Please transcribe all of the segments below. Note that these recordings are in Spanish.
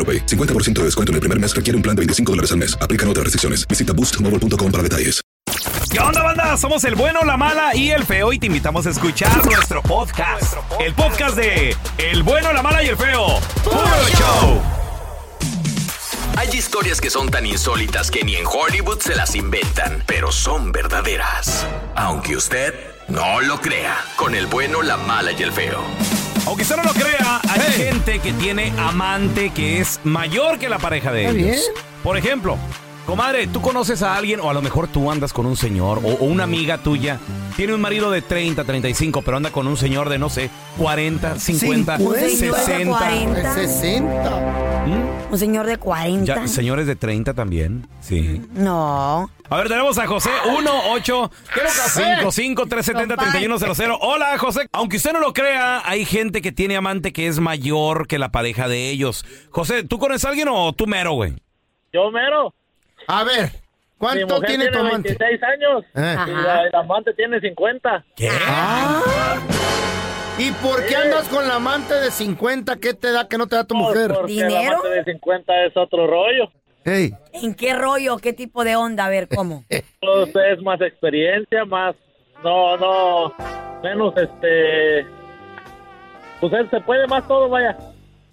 AroPay. 50% de descuento en el primer mes requiere un plan de 25 dólares al mes. Aplican otras restricciones. Visita boostmobile.com para detalles. ¿Qué onda, banda? Somos el bueno, la mala y el feo y te invitamos a escuchar nuestro podcast. El podcast de El bueno, la mala y el feo. ¡Puro show! Hay historias que son tan insólitas que ni en Hollywood se las inventan, pero son verdaderas. Aunque usted no lo crea, con el bueno, la mala y el feo. Aunque usted no lo crea, hay gente que tiene amante que es mayor que la pareja de Está ellos. bien. Por ejemplo, comadre, tú conoces a alguien, o a lo mejor tú andas con un señor, o, o una amiga tuya, tiene un marido de 30, 35, pero anda con un señor de, no sé, 40, 50, 60. 40. 60. Un señor de 40. Ya, señores de 30 también, sí. No. A ver, tenemos a José 1 8 55 370 3100. Hola, José. Aunque usted no lo crea, hay gente que tiene amante que es mayor que la pareja de ellos. José, ¿tú conoces a alguien o tú mero, güey? Yo mero. A ver, Mi ¿cuánto mujer tiene tu amante? 26 años Eh. y la, el amante tiene 50. ¿Qué? Ah. ¿Y por qué andas con la amante de 50? ¿Qué te da que no te da tu mujer? Porque el ¿Dinero? amante de 50 es otro rollo. Ey, ¿En qué rollo? ¿Qué tipo de onda? A ver, ¿cómo? Pues es más experiencia, más... No, no... Menos este... Pues él se puede más todo, vaya.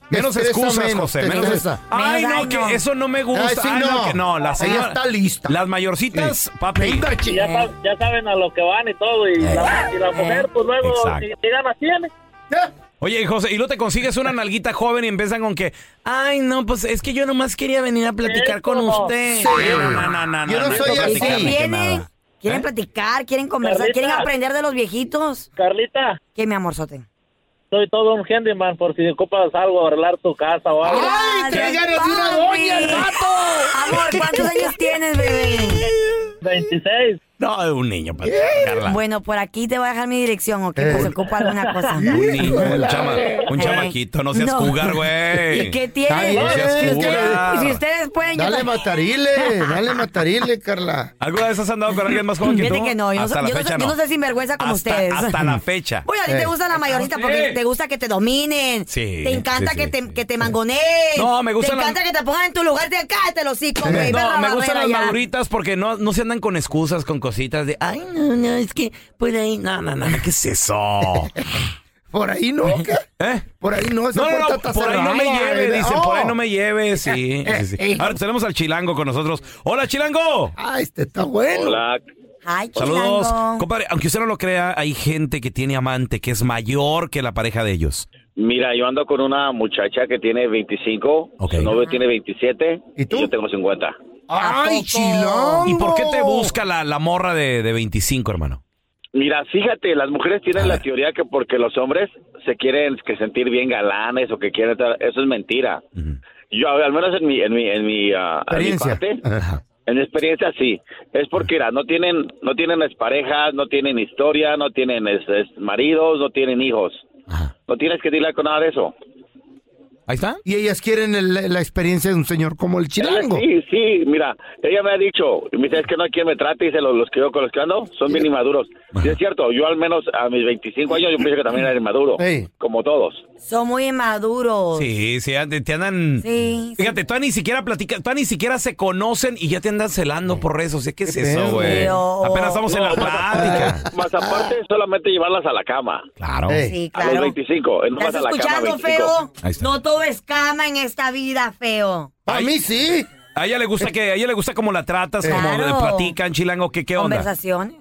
Menos excusas, menos, José. Menos estresa. Ay, no, que eso no me gusta. Ay, sí, Ay, no, no. que no. Las Ella está lista. Las mayorcitas, papi. Y chi- ya, sab- ya saben a lo que van y todo. Y, la, y la mujer, pues luego, si, si ganas tiene. Eh, Oye, José, y luego te consigues una nalguita joven y empiezan con que, ay, no, pues es que yo nomás quería venir a platicar con usted. Sí. No, no, no, no, Yo no soy así. ¿Quieren ¿Eh? platicar? ¿Quieren conversar? Carlita. ¿Quieren aprender de los viejitos? Carlita, ¿Qué, mi amorzote? Soy todo un handyman por si ocupas algo, arreglar tu casa o algo. ¡Ay, ya eres una doña, el vato! Amor, ¿cuántos años tienes, bebé? 26. No, un niño, para Carla. Bueno, por aquí te voy a dejar mi dirección, ¿ok? Eh. Pues se ocupa alguna cosa. Un niño, un, chama, un Eh. chamaquito, no seas No. cougar, güey. ¿Y qué tiene? bien, No seas Si ustedes, si ustedes pueden... yo Dale también. matarile, dale matarile, Carla. ¿Alguna vez has andado con alguien más joven que tú? Fíjate que no, yo no, Hasta la yo no fecha soy- yo no soy sinvergüenza como Hasta- ustedes. Hasta la fecha. Oye, a ti te Eh. gusta la mayorita porque te gusta que te dominen. Sí, Te encanta sí, que, sí, te, sí. que te mangoneen. No, me gusta Te la- encanta que te pongan en tu lugar. Te cállate los hijos, a No, me gustan las maduritas porque no, no se andan con excusas, con cositas de, ay, no, no, es que por ahí, no, no, no, ¿qué es eso? Por ahí no, ¿qué? ¿Eh? Por ahí no, esa No, no, puerta no, está por ahí no me lleve, dicen, por ahí Oh. no me lleve, sí. sí, sí. Ahora tenemos al chilango con nosotros. ¡Hola, chilango! Ah, este está bueno. Hola. Ay, Saludos. chilango. Compadre, aunque usted no lo crea, hay gente que tiene amante que es mayor que la pareja de ellos. Mira, yo ando con una muchacha que tiene 25, Ok. su novio tiene 27 ¿Y tú? yo tengo 50. Ay, chilongo. ¿Y por qué te busca la, la morra de, de 25, hermano? Mira, fíjate, las mujeres tienen la teoría que porque los hombres se quieren que sentir bien galanes o que quieren estar, eso es mentira. Yo, al menos en mi, en mi, en mi, ah, en mi Experiencia. parte, en mi experiencia sí, es porque mira, no tienen, no tienen parejas, no tienen historia, no tienen es- es maridos, no tienen hijos. Ajá. No tienes que lidiar con nada de eso. Ahí está. Y ellas quieren el- la experiencia de un señor como el chilango. Sí, sí, mira, ella me ha dicho, me dice, es que no hay quien me trate, dice, los, los que yo con los que ando son bien inmaduros. Sí, es cierto, yo al menos a mis 25 años yo pienso que también era inmaduro, como todos. Son muy inmaduros. Sí, sí, te andan... Sí. Fíjate, tú ni siquiera platica, tú ni siquiera se conocen y ya te andan celando por redes sociales. ¿Qué es eso, güey? Pero- Apenas estamos en la más plática. Más aparte, solamente llevarlas a la cama. Claro. Sí, A los claro. 25, eh, nomás ¿Estás a la cama escuchando, 25. feo? Ahí está. No todo es cama en esta vida, feo. A mí sí. A ella le gusta que, a ella le gusta cómo la tratas, Claro. cómo le platican, chilango, ¿qué, qué onda? Conversaciones.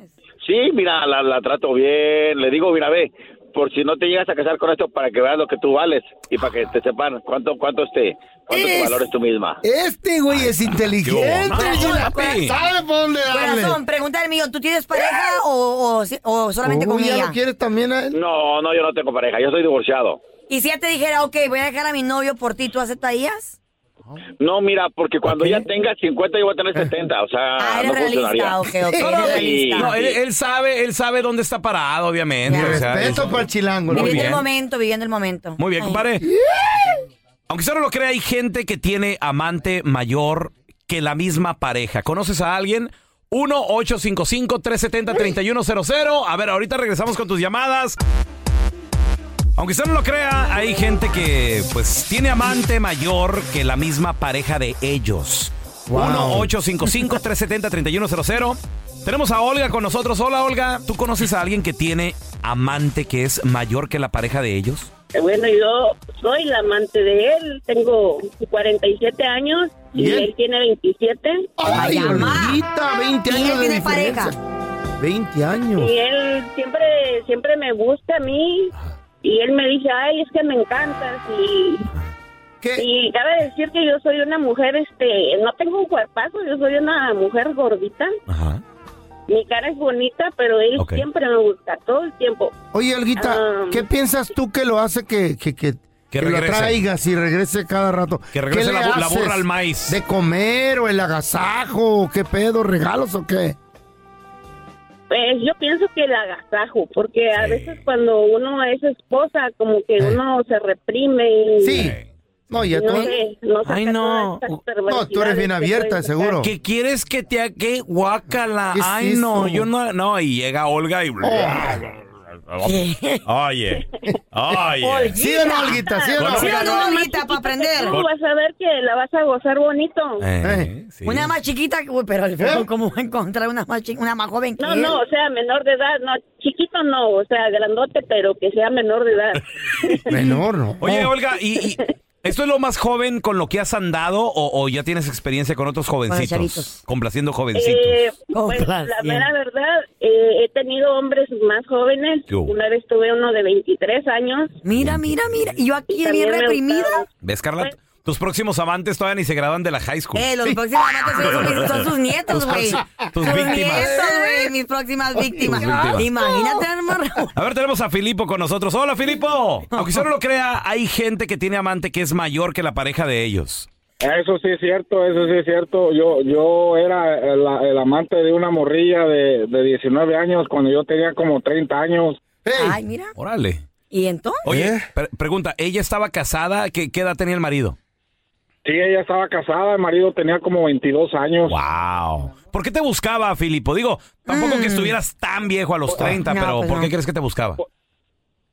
Sí, mira, la, la trato bien. Le digo, mira, ve, por si no te llegas a casar con esto, para que veas lo que tú vales y para que te sepan cuánto, cuánto este, cuánto te Es- valores tú misma. Este güey es inteligente. Corazón. ¿Sabe por dónde darle? Corazón, pregunta el mío, ¿tú tienes pareja o, o o solamente con Uy, ¿ya ella? lo quieres también a él? No, no, yo no tengo pareja, yo soy divorciado. Y si ella te dijera, ok, voy a dejar a mi novio por ti, ¿tú aceptarías? No, mira, porque cuando ya tenga 50 yo voy a tener 70, o sea, Ah, eres no funcionaría. realista, ok, ok, eres realista. No, él, él sabe, él sabe dónde está parado, obviamente. o sea, Respeto es- para el chilango. Muy Viviendo bien. el momento, viviendo el momento. Muy bien, Ay. compadre. Aunque usted no lo crea, hay gente que tiene amante mayor que la misma pareja. ¿Conoces a alguien? 1-855-370-3100. A ver, ahorita regresamos con tus llamadas. Aunque usted no lo crea, hay gente que pues tiene amante mayor que la misma pareja de ellos. Wow. 1-855-370-3100. Tenemos a Olga con nosotros. Hola, Olga. ¿Tú conoces a alguien que tiene amante que es mayor que la pareja de ellos? Bueno, yo soy la amante de él, tengo 47 años y Bien. él tiene 27. Ay, Olguita, 20 ¿Y él años de tiene diferencia. pareja? 20 años. Y él siempre siempre me busca a mí y él me dice, ay, es que me encantas y... Y cabe decir que yo soy una mujer, este, no tengo un cuerpazo, yo soy una mujer gordita. Mi cara es bonita, pero él siempre me busca, todo el tiempo. Oye, Olguita, Ah. ¿qué piensas tú que lo hace que, que, que, que lo regrese. traigas y regrese cada rato? Que regrese ¿Qué le la la burra al maíz. ¿De comer o el agasajo? o ¿Qué pedo? ¿Regalos o qué? Pues yo pienso que el agasajo, porque a veces cuando uno es esposa, como que uno se reprime. Y Sí. No, ya no tú- sé, no saca Ay, no. No, tú eres bien que abierta, seguro. ¿Qué quieres que te haga? ¿Qué? Guácala. ¿Qué es Ay, no, yo no. No, y llega Olga y. Oye. Oye. ¿Sí o no, Olguita? ¿Sí o no? Sí, Olguita, para aprender. Tú vas a ver que la vas a gozar bonito. Eh, sí. Una más chiquita, uy, pero el feo, ¿cómo va a encontrar una más, una más joven que No, él? no, o sea, menor de edad, no, chiquito no, o sea, grandote, pero que sea menor de edad. Menor, ¿no? Oye, Olga, ¿y, y esto es lo más joven con lo que has andado o, o ya tienes experiencia con otros jovencitos? complaciendo jovencitos. Eh, pues la mera verdad, eh, he tenido hombres más jóvenes. ¿Qué hubo? Una vez tuve uno de 23 años. Mira, mira, mira. Y yo aquí También bien me reprimida. ¿Ves, Carla? Tus próximos amantes todavía ni se graduan de la high school. Eh, los próximos amantes son, sus- son sus nietos, Tus güey. tus Sus víctimas. nietos, güey, mis próximas víctimas. víctimas. Imagínate, hermano. A ver, tenemos a Filipo con nosotros. Hola, Filipo. Aunque usted no lo crea, hay gente que tiene amante que es mayor que la pareja de ellos. Eso sí es cierto, eso sí es cierto. Yo yo era el, el amante de una morrilla de, de 19 años cuando yo tenía como 30 años. Ay, mira. Órale. ¿Y entonces? Oye, pre- pregunta, ¿ella estaba casada? ¿Qué, qué edad tenía el marido? Sí, ella estaba casada, el marido tenía como 22 años. Wow. ¿Por qué te buscaba, Filipo? Digo, tampoco Mm. que estuvieras tan viejo a los 30, No, pero pues ¿por qué no. crees que te buscaba?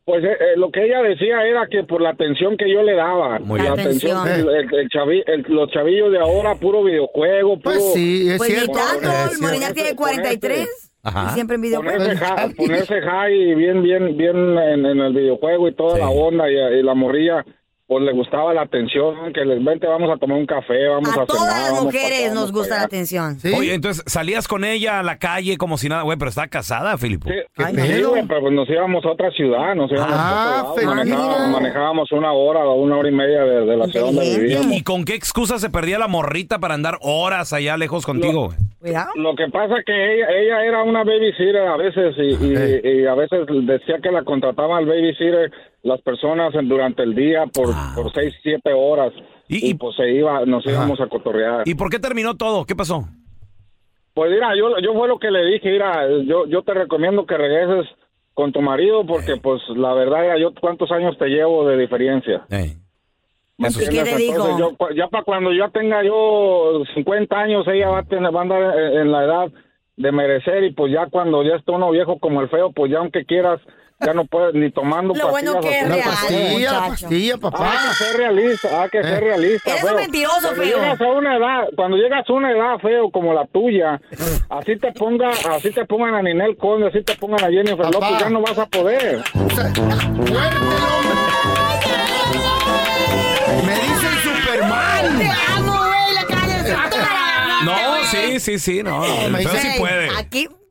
Pues eh, eh, lo que ella decía era que por la atención que yo le daba. Muy la bien. atención, el, el chavi- el- los chavillos de ahora, puro videojuego, puro... Pues sí, es Pues ni cierto. tanto, Molinar tiene 43. Ajá. Y siempre en Ponerse, videojuegos. high, ponerse high y bien, bien, bien en, en el videojuego y toda la onda y, y la morrilla, pues le gustaba la atención, que les vente, vamos a tomar un café, vamos a, A todas cenar, las vamos mujeres para acá, nos vamos gusta para la allá. atención. Oye, entonces salías con ella a la calle como si nada, güey, pero está casada, Filipo. Sí, sí, güey, pero pues nos íbamos a otra ciudad, nos íbamos Ah, a otro lado, feliz. manejábamos, manejábamos una hora o una hora y media de, de la ciudad donde vivíamos. ¿Y con qué excusa se perdía la morrita para andar horas allá lejos contigo? güey? Lo que pasa que ella, ella era una babysitter a veces y, y- y a veces decía que la contrataba al babysitter las personas en- durante el día por, por seis, siete horas y, pues se iba, nos íbamos a cotorrear. ¿Y por qué terminó todo? ¿Qué pasó? Pues mira, yo, yo fue lo que le dije, mira, yo, yo te recomiendo que regreses con tu marido porque pues la verdad, yo cuántos años te llevo de diferencia. ¿Me Eso sí. entiendes? Entonces, yo, cu- ya para cuando yo tenga yo 50 años, ella va a, tener, va a andar en, en la edad de merecer y pues ya cuando ya esté uno viejo como el feo, pues ya aunque quieras, ya no puedes ni tomando Lo bueno pastillas. que o es tomar real, muchacho. Pastilla, papá. Hay que ser realista, hay que Eh. ser realista. Eres un feo. mentiroso, cuando feo. Llegas a una edad, cuando llegas a una edad, feo, como la tuya, así te ponga, así te pongan a Ninel Conde, así te pongan a Jennifer Papá. López, ya no vas a poder. Me dicen Superman. Te amo, güey, la cara. No, sí, sí, sí, no. Feo sí puede. Aquí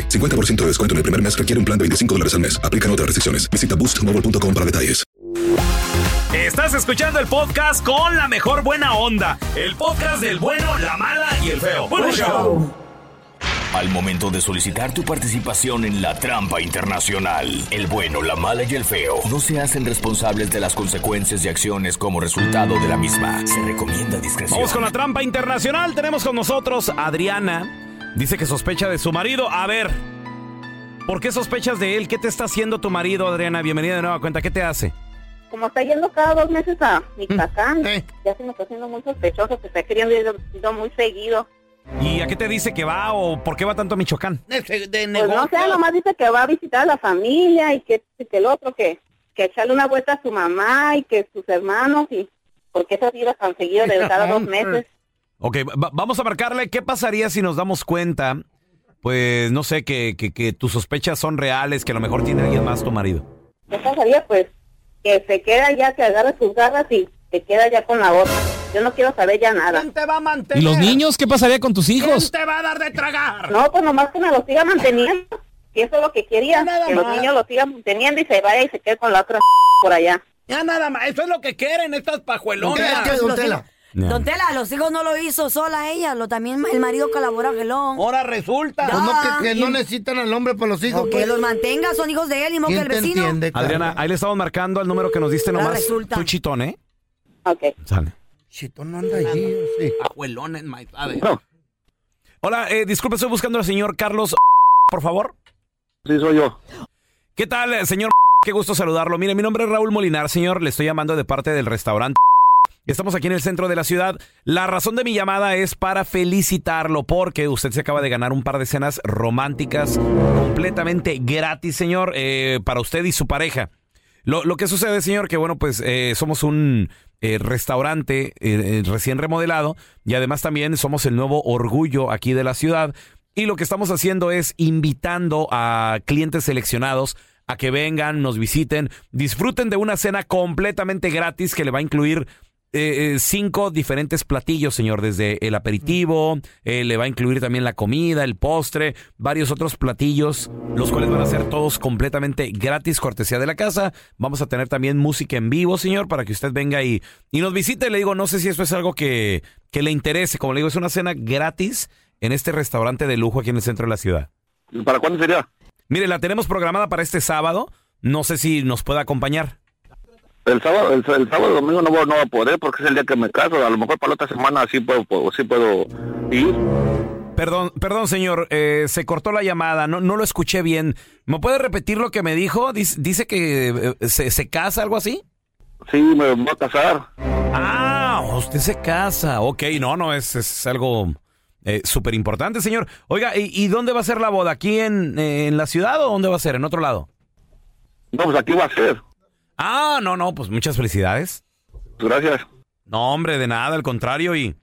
50% de descuento en el primer mes requiere un plan de 25 dólares al mes. Aplican otras restricciones. Visita boostmobile.com para detalles. Estás escuchando el podcast con la mejor buena onda. El podcast del bueno, la mala y el feo. Bueno, show. Al momento de solicitar tu participación en la trampa internacional, el bueno, la mala y el feo no se hacen responsables de las consecuencias y acciones como resultado de la misma. Se recomienda discreción. Vamos con la trampa internacional. Tenemos con nosotros a Adriana. Dice que sospecha de su marido. A ver, ¿por qué sospechas de él? ¿Qué te está haciendo tu marido, Adriana? Bienvenida de nueva cuenta. ¿Qué te hace? Como está yendo cada dos meses a Michoacán, Eh. ya se me está haciendo muy sospechoso que está queriendo ir ir muy seguido. ¿Y a qué te dice que va o por qué va tanto a Michoacán? De, de Pues negocio. no sé, nomás dice que va a visitar a la familia y que, y que el otro, que, que echarle una vuelta a su mamá y que sus hermanos y porque esas idas tan seguido de cada dos meses. Ok, va- vamos a marcarle. ¿Qué pasaría si nos damos cuenta? Pues no sé, que, que, que tus sospechas son reales, que a lo mejor tiene alguien más tu marido. ¿Qué pasaría? Pues que se queda ya, que agarre sus garras y se queda ya con la otra. Yo no quiero saber ya nada. ¿Quién te va a mantener? ¿Y los niños? ¿Qué pasaría con tus ¿Quién hijos? te va a dar de tragar? No, pues nomás que me lo siga manteniendo. Y eso es lo que quería, Nada que los niños lo sigan manteniendo y se vaya y se quede con la otra por allá. Ya nada más. Eso es lo que quieren estas pajuelonas. ¿Qué, qué, don Tela? No. Don Tela, los hijos no lo hizo sola ella, lo también el marido colabora, gelón. Ahora resulta. Pues no, que, que no necesitan al hombre para los hijos. O que pues. los mantenga, son hijos de él y no que ¿Quién el vecino. entiende? Adriana, ahí le estamos marcando al número que nos diste Ahora nomás. resulta. Tu chitón, ¿eh? Ok. Sale. Chito no anda allí, sí. Abuelón en my father. Hola, eh, disculpe, estoy buscando al señor Carlos, por favor. Sí, soy yo. ¿Qué tal, señor? Qué gusto saludarlo. Mire, mi nombre es Raúl Molinar, señor. Le estoy llamando de parte del restaurante. Estamos aquí en el centro de la ciudad. La razón de mi llamada es para felicitarlo porque usted se acaba de ganar un par de cenas románticas completamente gratis, señor, eh, para usted y su pareja. Lo, que sucede, señor, que bueno, pues eh, somos un eh, restaurante recién remodelado y además también somos el nuevo orgullo aquí de la ciudad. Y lo que estamos haciendo es invitando a clientes seleccionados a que vengan, nos visiten, disfruten de una cena completamente gratis que le va a incluir eh, cinco diferentes platillos, señor, desde el aperitivo, eh, le va a incluir también la comida, el postre, varios otros platillos, los cuales van a ser todos completamente gratis, cortesía de la casa. Vamos a tener también música en vivo, señor, para que usted venga y, y nos visite. Le digo, no sé si esto es algo que, que le interese. Como le digo, es una cena gratis en este restaurante de lujo aquí en el centro de la ciudad. ¿Para cuándo sería? Mire, la tenemos programada para este sábado. No sé si nos puede acompañar. El sábado, el, el sábado domingo no, voy- no voy a poder porque es el día que me caso. A lo mejor para la otra semana sí puedo, puedo- sí puedo ir. Perdón, perdón, señor, eh, se cortó la llamada, no, no lo escuché bien. ¿Me puede repetir lo que me dijo? Dice, dice que eh, se, se casa, algo así. Sí, me voy a casar. Ah, usted se casa. Ok, no, no, es, es algo eh, súper importante, señor. Oiga, ¿y, y dónde va a ser la boda? ¿Aquí en, en la ciudad o dónde va a ser? ¿En otro lado? No, pues aquí va a ser. Ah, no, no, pues muchas felicidades. Gracias. No, hombre, de nada, al contrario, y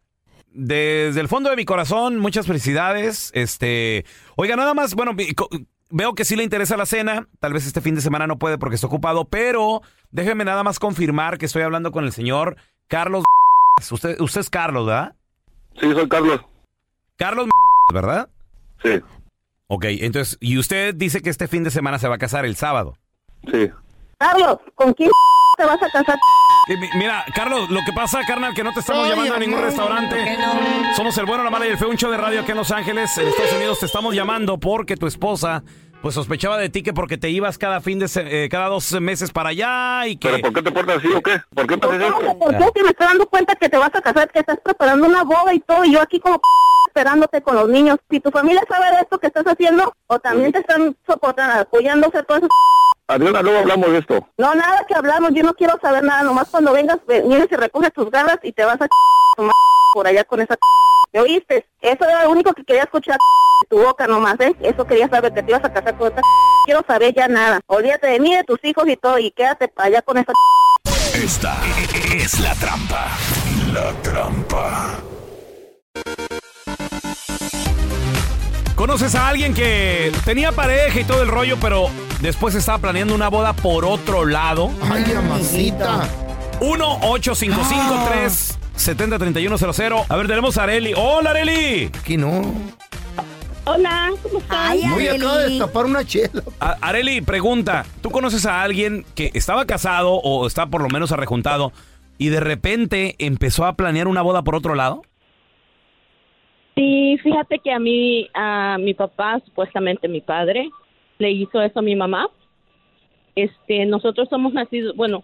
desde el fondo de mi corazón, muchas felicidades. Este, oiga, nada más, bueno, veo que sí le interesa la cena, tal vez este fin de semana no puede porque está ocupado, pero déjeme nada más confirmar que estoy hablando con el señor Carlos. Usted, usted es Carlos, ¿verdad? Sí, soy Carlos. Carlos, ¿verdad? Sí. Ok, entonces, y usted dice que este fin de semana se va a casar el sábado. Sí. Carlos, ¿con quién te vas a casar? Eh, mi- Mira, Carlos, lo que pasa, carnal, que no te estamos Ay, llamando a ningún restaurante. Somos el bueno, la mala y el feo, un show de radio aquí en Los Ángeles, en Estados Unidos. Te estamos llamando porque tu esposa, pues sospechaba de ti que porque te ibas cada fin de se- eh, cada dos meses para allá y que. ¿Pero por qué te portas así o qué? ¿Por qué me haces esto? ¿Por qué si me estoy dando cuenta que te vas a casar, que estás preparando una boda y todo, y yo aquí como esperándote con los niños? Si tu familia sabe de esto que estás haciendo, o también te están soportando, apoyándose todo eso. Adriana, luego hablamos de esto. No, nada que hablamos, yo no quiero saber nada, nomás cuando vengas, ve- vienes y recoges tus garras y te vas a tomar por allá con esa ¿Me oíste? Eso era lo único que quería escuchar de tu boca nomás, ¿eh? Eso quería saber, que te ibas a casar con esta Quiero saber ya nada. Olvídate de mí, de tus hijos y todo, y quédate para allá con esa Esta es la trampa. La trampa. ¿Conoces a alguien que tenía pareja y todo el rollo, pero después estaba planeando una boda por otro lado? Ay, mamacita. 1-855-370-3100. A ver, tenemos a Areli. ¡Hola, Areli! Aquí no. Hola, ¿cómo estás? Voy acabo de destapar una chela. A- Areli, pregunta, ¿tú conoces a alguien que estaba casado o está por lo menos arrejuntado y de repente empezó a planear una boda por otro lado? Sí, fíjate que a mí, a mi papá, supuestamente mi padre, le hizo eso a mi mamá. Este, nosotros somos nacidos, bueno,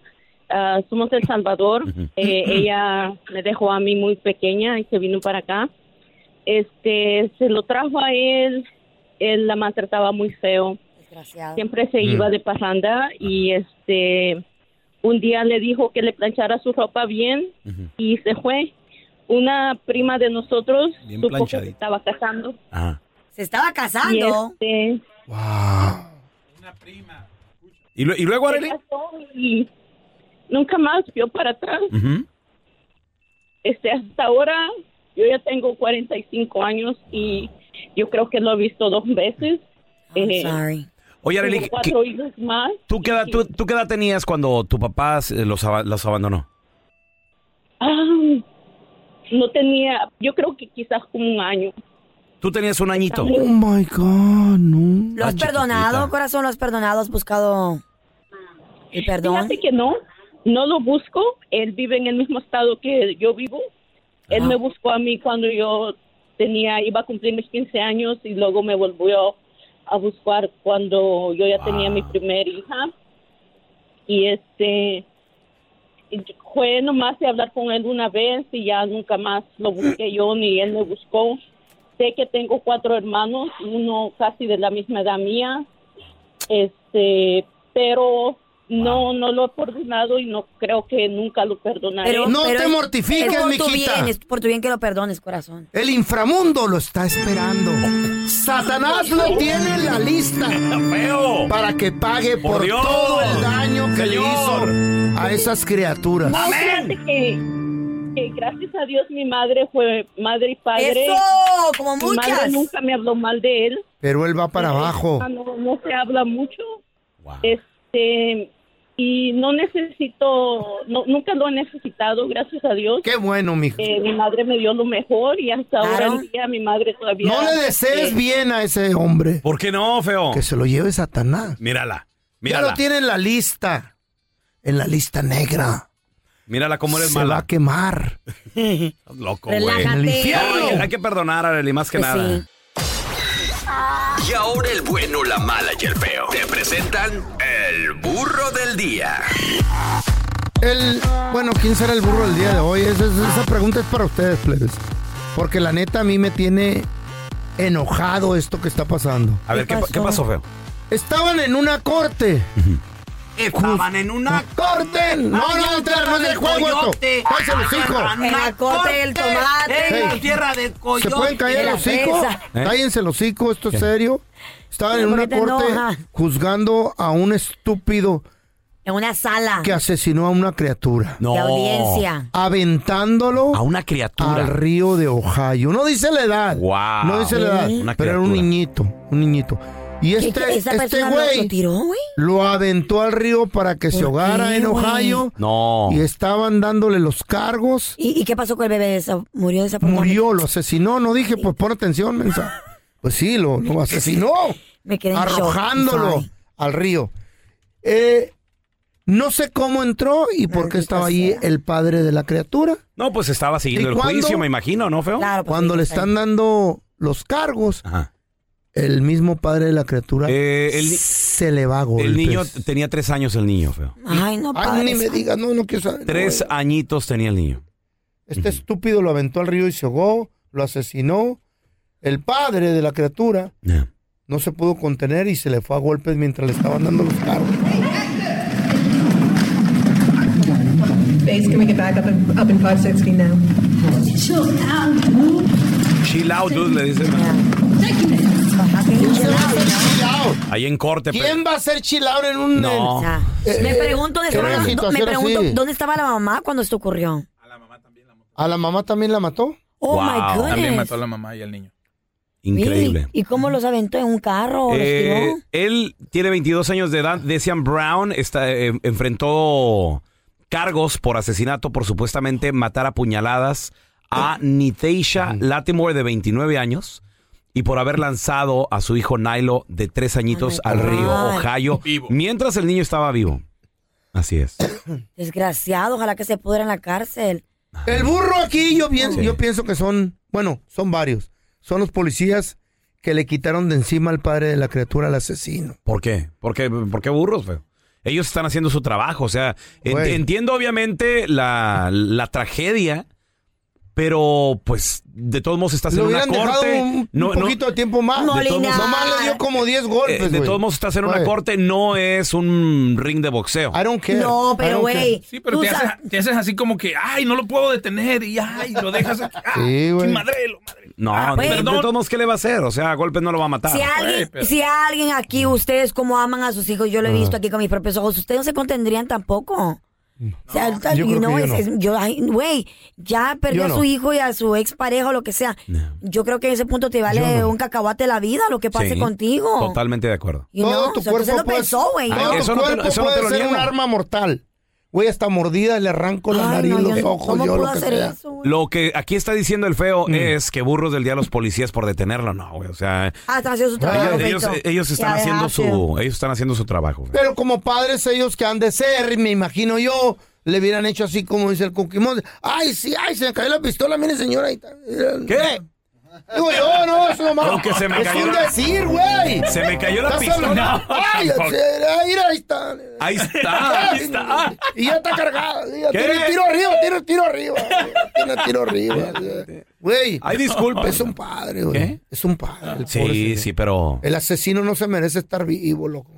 ah, somos de El Salvador. Eh, ella me dejó a mí muy pequeña y se vino para acá. Este, se lo trajo a él. Él la maltrataba muy feo. Siempre se Mm. iba de parranda y este, un día le dijo que le planchara su ropa bien y se fue. Una prima de nosotros Bien supo que se estaba casando. Se estaba casando. Y, este, ¿Y, lu- y luego, se Areli? casó y nunca más vio para atrás. Este, hasta ahora yo ya tengo 45 años y yo creo que lo he visto dos veces. Eh, sorry. Oye, tengo cuatro hijos más. ¿tú qué, edad, tú, tú qué edad tenías cuando tu papá los, los abandonó? Ah, no tenía, yo creo que quizás como un año. Tú tenías un añito. Oh my God, no. ¿Lo has perdonado, corazón? ¿Lo has perdonado? ¿Has buscado el perdón? Fíjate que no, no lo busco. Él vive en el mismo estado que yo vivo. Él me buscó a mí cuando yo tenía, iba a cumplir mis 15 años y luego me volvió a buscar cuando yo ya tenía mi primer hija. Y este, fue nomás de hablar con él una vez y ya nunca más lo busqué yo ni él me buscó. Sé que tengo cuatro hermanos, uno casi de la misma edad mía, este, pero no, no lo he perdonado y no creo que nunca lo perdonaré. Pero- No pero te es- mortifiques, es por tu mijita. bien, es por tu bien que lo perdones, corazón. El inframundo lo está esperando. Satanás lo tiene en la lista. Para que pague por, Dios. todo el daño que le hizo a esas criaturas. No, fíjate que, que gracias a Dios mi madre fue madre y padre. ¡Eso! Como Mi madre muchas. nunca me habló mal de él. Pero él va para abajo. Ah, No, no se habla mucho. Este y no necesito, no, nunca lo he necesitado, gracias a Dios. Qué bueno, mijo. Eh, mi madre me dio lo mejor y hasta ahora el día mi madre todavía. No le desees eh, bien a ese hombre. ¿Por qué no, feo? Que se lo lleve Satanás. Mírala, Ya mírala. lo tiene en la lista. En la lista negra. Mírala cómo eres Se va mala. a quemar. Loco, güey. Relájate. En el infierno. No, hay, que- perdonar, Areli, más que Pues nada. sí. Y ahora el bueno, la mala y el feo. Te presentan el burro del día. El, bueno, ¿quién será el burro del día de hoy? Esa, pregunta es para ustedes, plebes. Porque la neta a mí me tiene enojado esto que está pasando. A ver, ¿qué, pa- qué pasó, feo? Estaban en una corte. Estaban en una corte. No, no, no, no es el juego esto. Cállese los hijos. En la corte del tomate. En la tierra del coyote. ¿Se pueden caer los hijos? ¿Eh? Cállense los hijos, esto es serio. Estaban en ¿Por una corte juzgando a un estúpido En una sala que asesinó a una criatura. No. de audiencia. Aventándolo A una criatura. al río de Ohio. No dice la edad. Wow. No dice la edad. Pero era un niñito. Un niñito. Y ¿Qué- este, qué- esa este güey lo tiró, güey? lo aventó al río para que se ¿Por ahogara qué, en güey? Ohio. No. Y estaban dándole los cargos. ¿Y, y qué pasó con el bebé? esa- ¿Murió de esa forma? Murió, lo asesinó. No dije, pues pon atención, mensa. Pues sí, lo, lo asesinó. Me quedé en arrojándolo al río. Eh, no sé cómo entró y por qué estaba ahí el padre de la criatura. No, pues estaba siguiendo ¿Y el juicio, me imagino, ¿no, feo? Claro, pues, Cuando sí, le está están dando los cargos, Ajá. El mismo padre de la criatura Eh, el se le va a golpes. El niño tenía tres años, el niño, feo. Ay, no, Ay, padre. ni me digas, no, no quiero saber. Tres No, añitos tenía el niño. Este estúpido lo aventó al río y se ahogó, lo asesinó. El padre de la criatura Yeah. no se pudo contener y se le fue a golpes mientras le estaban dando los cargos. Base, can we get back up in, up in 560 now? Chill out, dude, le dicen. Ahí en corte. ¿Quién va a ser chilado en un... No. O sea, Eh, me pregunto, ¿dónde estaba la- me situación pregunto así. ¿dónde estaba la mamá cuando esto ocurrió? ¿A la mamá también la mató? Oh, Wow. my goodness. También mató a la mamá y al niño. Increíble. ¿Y, y cómo los aventó en un carro? o los Eh, tiró? él tiene 22 años de edad. Decian Brown está, eh, enfrentó cargos por asesinato por supuestamente matar a puñaladas a Nitaisha Latimore de 29 años y por haber lanzado a su hijo Nilo de 3 añitos Oh al río. Ohio Vivo. mientras el niño estaba vivo. Así es. Desgraciado, ojalá que se pudra en la cárcel. El burro aquí yo, pienso, Sí. yo pienso que son, bueno, son varios. Son los policías que le quitaron de encima al padre de la criatura al asesino. ¿Por qué? ¿Por qué, por qué burros, feo? Ellos están haciendo su trabajo, o sea, entiendo obviamente la, la tragedia, pero pues de todos modos estás Le en una corte. un, no, un no, poquito de tiempo más. No, de todos modos, nomás le dio como 10 eh, golpes, de güey. todos modos estás en una Güey. corte, no es un ring de boxeo. I don't care. No, pero güey. Sí, pero te haces, sa- te haces así como que, ay, no lo puedo detener y ay, lo dejas aquí. Ah, Sí, güey. sin madrelo, madre. No, Ah, de, todos modos, ¿qué le va a hacer? O sea, a golpes no lo va a matar. Si alguien, pero- si alguien aquí, ustedes como aman a sus hijos, yo lo he Ah. visto aquí con mis propios ojos, ustedes no se contendrían tampoco. O sea, yo you creo know, que yo no. es- yo, ay, güey, ya perdió Yo a no. su hijo y a su expareja o lo que sea. Yo creo que en ese punto te vale no. un cacahuate la vida, lo que pase Sí, contigo. Totalmente de acuerdo. You Todo know, tu o sea, cuerpo usted lo puede- pensó, güey. Ay, Todo ¿no? eso tu no te- eso no te puede lo ser un arma mortal. Güey, hasta mordida le arranco la Ay, nariz, no, los yo- ojos, ¿Cómo yo puedo lo que hacer sea. eso, güey? Lo que aquí está diciendo el feo Mm. es que burros del día a los policías por detenerlo. No, güey. O sea, Ah, están haciendo su trabajo. ellos, ellos, Feito. ellos están Ya, haciendo su, ellos están haciendo su trabajo. Pero como padres ellos que han de ser, me imagino yo, le hubieran hecho así como dice el Cookie Monster. Ay, sí, ay, se me cayó la pistola, mire señora. ahí está. ¿Qué? Digo yo, no, eso nomás. Aunque se me es cayó un la- decir, güey. Se me cayó la pistola. hablando- Ay, ahí, está. Ahí está, ahí está. Y ya está cargada. Tiene tiro arriba, tiro, tiro arriba. Tiene tiro arriba. Güey. Ay, disculpa. Es un padre, güey. Es un padre. el Sí, pobre sí, pero. El asesino no se merece estar vivo, loco.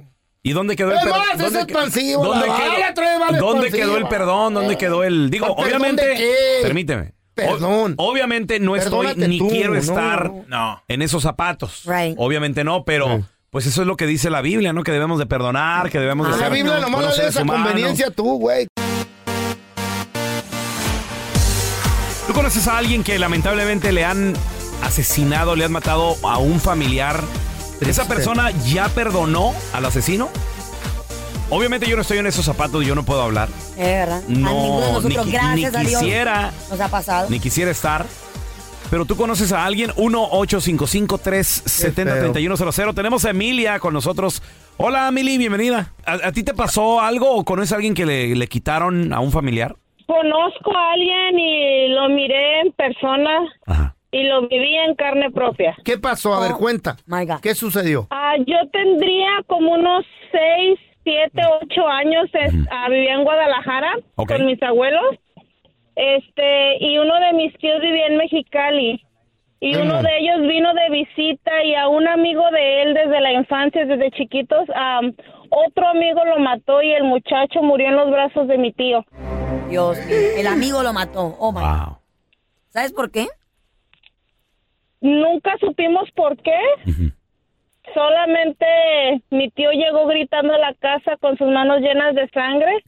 ¿Y dónde quedó el perdón? ¿Dónde, expansivo, ¿dónde quedó, ¿dónde quedó el perdón? ¿Dónde quedó el.? Digo, ¿Perdón obviamente. Permíteme. Perdón. O- obviamente no estoy Perdónate ni tú, quiero no, estar no. En esos zapatos. Right. Obviamente no, pero. Pues eso es lo que dice la Biblia, ¿no? Que debemos de perdonar, que debemos de Ah, ser la Biblia nomás buenos la lees seres a humanos. conveniencia tú, güey. ¿Tú conoces a alguien que lamentablemente le han asesinado, le han matado a un familiar? ¿Esa persona ya perdonó al asesino? Obviamente yo no estoy en esos zapatos, yo no puedo hablar. Es verdad. a ninguno de No, nosotros, ni, gracias ni a Dios, quisiera, nos ha pasado. ni quisiera estar. Pero tú conoces a alguien, 1-855-370-3100. Tenemos a Emilia con nosotros. Hola, Emily, bienvenida. ¿A, a ti te pasó algo o conoces a alguien que le, le quitaron a un familiar? Conozco a alguien y lo miré en persona y lo viví en carne propia. ¿Qué pasó? A ver, Oh, cuenta. my God. ¿Qué sucedió? Ah, yo tendría como unos seis, siete, ocho años es- ah, vivía en Guadalajara con mis abuelos. Este, y uno de mis tíos vivía en Mexicali. Y uno no. de ellos vino de visita y a un amigo de él desde la infancia, desde chiquitos, am, otro amigo lo mató y el muchacho murió en los brazos de mi tío. Dios mío, el amigo lo mató. Oh my. Wow. ¿Sabes por qué? Nunca supimos por qué. Solamente mi tío llegó gritando a la casa con sus manos llenas de sangre.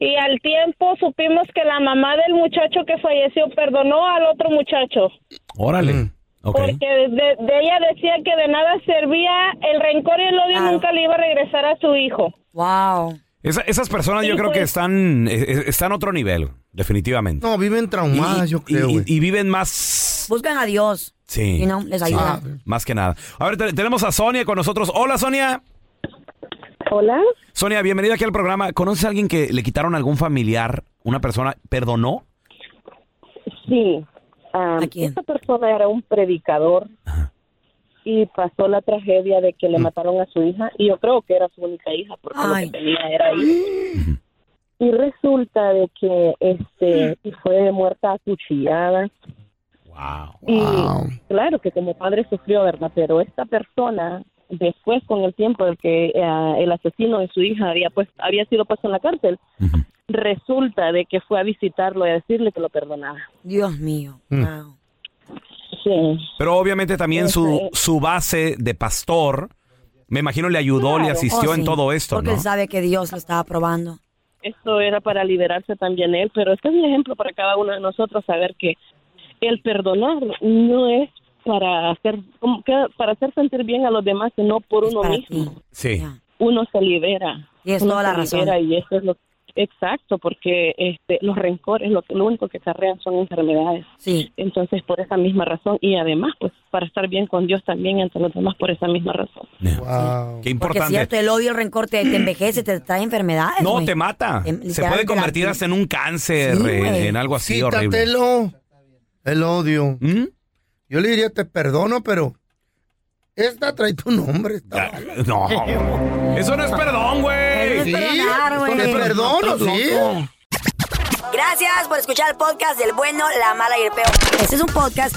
Y al tiempo supimos que la mamá del muchacho que falleció perdonó al otro muchacho. Órale. Ok. Porque de, de ella decía que de nada servía el rencor y el odio nunca le iba a regresar a su hijo. Wow. Esa- esas personas yo creo que pues. están, eh, eh, están a otro nivel, definitivamente. No, viven traumadas, Y- yo creo, y- y, viven más, Buscan a Dios. Sí. Y no, les ayuda. Más que nada. A ver, te- tenemos a Sonia con nosotros. Hola, Sonia. Hola. Sonia, bienvenida aquí al programa. ¿Conoces a alguien que le quitaron algún familiar? ¿Una persona perdonó? Sí. ah, esta persona era un predicador y pasó la tragedia de que le mataron a su hija y yo creo que era su única hija porque lo que tenía era hija. Y resulta de que este y fue muerta acuchillada. Y claro que como padre sufrió, ¿verdad? Pero esta persona después con el tiempo de que eh, el asesino de su hija había pues había sido puesto en la cárcel, resulta de que fue a visitarlo y a decirle que lo perdonaba. Dios mío. Sí. Pero obviamente también su, Este- su base de pastor, me imagino le ayudó, le Claro. asistió Oh, en sí. todo esto, Porque ¿no? él sabe que Dios lo estaba probando. Esto era para liberarse también él, pero este es un ejemplo para cada uno de nosotros saber que el perdonar no es para hacer como que para hacer sentir bien a los demás, sino por uno mismo. Sí. Uno se libera. Tienes uno toda la razón. libera y eso es lo exacto, porque este los rencores lo, que- lo único que acarrean son enfermedades. Sí. Entonces, por esa misma razón y además pues para estar bien con Dios también entre los demás por esa misma razón. Qué Porque es importante. cierto, el odio y el rencor te, te envejece, te trae enfermedades. No, te mata. Em, Se puede convertir hasta en un cáncer, Sí, eh, en algo así horrible. El odio. ¿Mm? Yo le diría, te perdono, pero esta trae tu nombre. está mal. No. Eso no es perdón, güey. Sí, esto no es perdón, ¿o sí? Gracias por escuchar el podcast del bueno, la mala y el peor. Este es un podcast